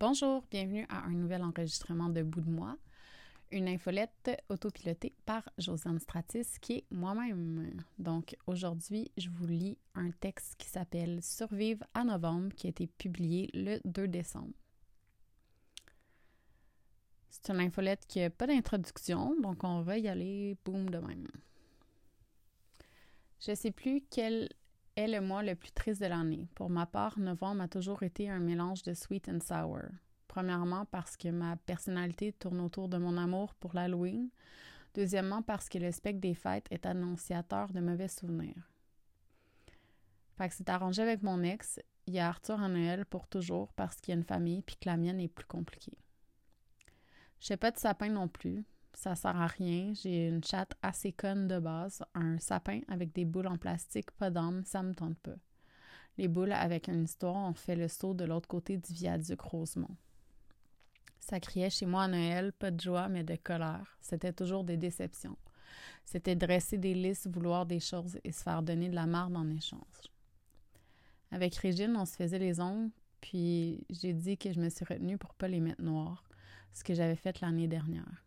Bonjour, bienvenue à un nouvel enregistrement de Bout de moi, une infolette autopilotée par Josiane Stratis, qui est moi-même. Donc aujourd'hui, je vous lis un texte qui s'appelle Survivre à novembre, qui a été publié le 2 décembre. C'est une infolette qui n'a pas d'introduction, donc on va y aller boum de même. Je sais plus quel le mois le plus triste de l'année. Pour ma part, novembre a toujours été un mélange de sweet and sour. Premièrement, parce que ma personnalité tourne autour de mon amour pour l'Halloween. Deuxièmement, parce que le spectre des fêtes est annonciateur de mauvais souvenirs. Fait que c'est arrangé avec mon ex. Il y a Arthur à Noël pour toujours parce qu'il y a une famille puis que la mienne est plus compliquée. Je sais pas de sapin non plus. Ça sert à rien. J'ai une chatte assez conne de base. Un sapin avec des boules en plastique, pas d'âme, ça me tente pas. Les boules avec une histoire ont fait le saut de l'autre côté du viaduc Rosemont. Ça criait chez moi à Noël, pas de joie, mais de colère. C'était toujours des déceptions. C'était dresser des listes, vouloir des choses et se faire donner de la marde en échange. Avec Régine, on se faisait les ongles, puis j'ai dit que je me suis retenue pour pas les mettre noirs, ce que j'avais fait l'année dernière.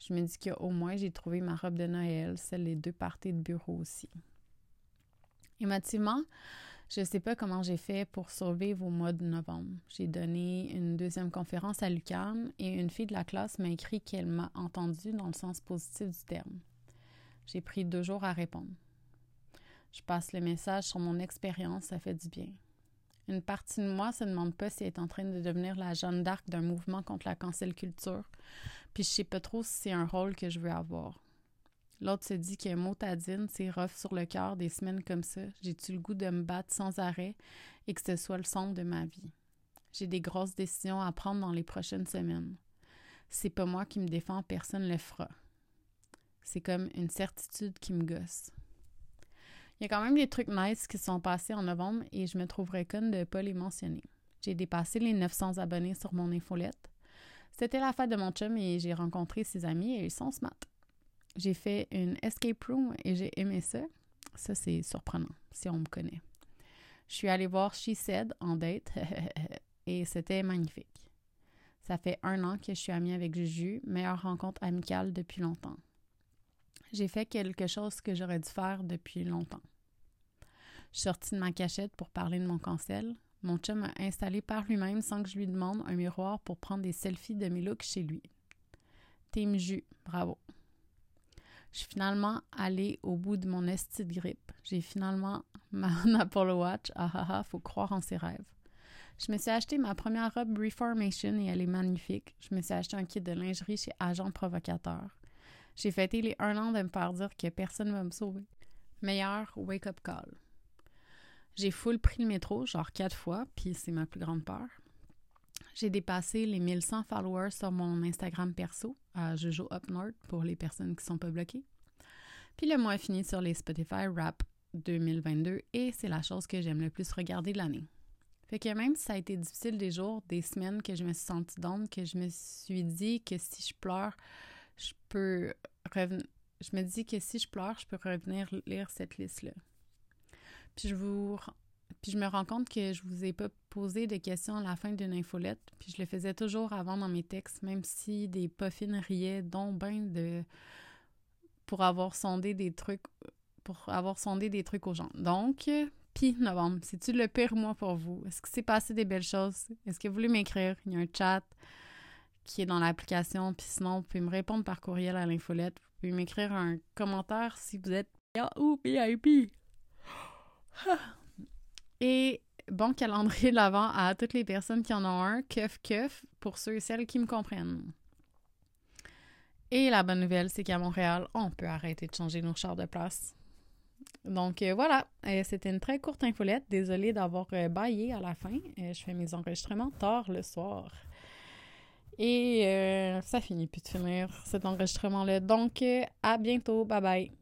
Je me dis qu'au moins j'ai trouvé ma robe de Noël, celle des deux parties de bureau aussi. Émotivement, je ne sais pas comment j'ai fait pour survivre au mois de novembre. J'ai donné une deuxième conférence à Lucan et une fille de la classe m'a écrit qu'elle m'a entendu dans le sens positif du terme. J'ai pris deux jours à répondre. Je passe le message sur mon expérience, ça fait du bien. Une partie de moi se demande pas si elle est en train de devenir la Jeanne d'Arc d'un mouvement contre la cancel culture, puis je sais pas trop si c'est un rôle que je veux avoir. L'autre se dit qu'un mot tadine, c'est rough sur le cœur des semaines comme ça. J'ai-tu le goût de me battre sans arrêt et que ce soit le centre de ma vie? J'ai des grosses décisions à prendre dans les prochaines semaines. C'est pas moi qui me défends, personne le fera. C'est comme une certitude qui me gosse. Il y a quand même des trucs nice qui sont passés en novembre et je me trouverais conne de ne pas les mentionner. J'ai dépassé les 900 abonnés sur mon infolette. C'était la fête de mon chum et j'ai rencontré ses amis et ils sont smart. J'ai fait une escape room et j'ai aimé ça. Ça, c'est surprenant si on me connaît. Je suis allée voir She Said en date et c'était magnifique. Ça fait un an que je suis amie avec Juju, meilleure rencontre amicale depuis longtemps. J'ai fait quelque chose que j'aurais dû faire depuis longtemps. Je suis sortie de ma cachette pour parler de mon cancel. Mon chum a installé par lui-même, sans que je lui demande, un miroir pour prendre des selfies de mes looks chez lui. Team Jus, bravo. Je suis finalement allée au bout de mon esti de grippe. J'ai finalement ma Apple Watch. Ah ah ah, faut croire en ses rêves. Je me suis acheté ma première robe Reformation et elle est magnifique. Je me suis acheté un kit de lingerie chez Agent Provocateur. J'ai fêté les un an de me faire dire que personne ne va me sauver. Meilleur wake-up call. J'ai full pris le métro, genre quatre fois, puis c'est ma plus grande peur. J'ai dépassé les 1100 followers sur mon Instagram perso, à Jojo Up North, pour les personnes qui sont pas bloquées. Puis le mois fini sur les Spotify Rap 2022 et c'est la chose que j'aime le plus regarder de l'année. Fait que même si ça a été difficile des jours, des semaines que je me suis sentie d'onde, que je me suis dit que si je pleure, je peux revenir. Je me dis que si je pleure, je peux revenir lire cette liste-là. Puis je vous puis je me rends compte que je vous ai pas posé de questions à la fin d'une infolette, puis je le faisais toujours avant dans mes textes, même si des poffines riaient dont ben de pour avoir sondé des trucs pour avoir sondé des trucs aux gens. Donc, puis novembre, c'est-tu le pire mois pour vous? Est-ce que c'est passé des belles choses? Est-ce que vous voulez m'écrire? Il y a un chat qui est dans l'application, puis sinon, vous pouvez me répondre par courriel à l'infolette. Vous pouvez m'écrire un commentaire si vous êtes ou VIP. Et bon calendrier de l'avant à toutes les personnes qui en ont un, keuf keuf, pour ceux et celles qui me comprennent. Et la bonne nouvelle, c'est qu'à Montréal, on peut arrêter de changer nos chars de place. Donc euh, voilà, euh, c'était une très courte infolette. Désolée d'avoir euh, baillé à la fin. je fais mes enregistrements tard le soir. Et ça finit plus de finir cet enregistrement-là. Donc à bientôt. Bye bye.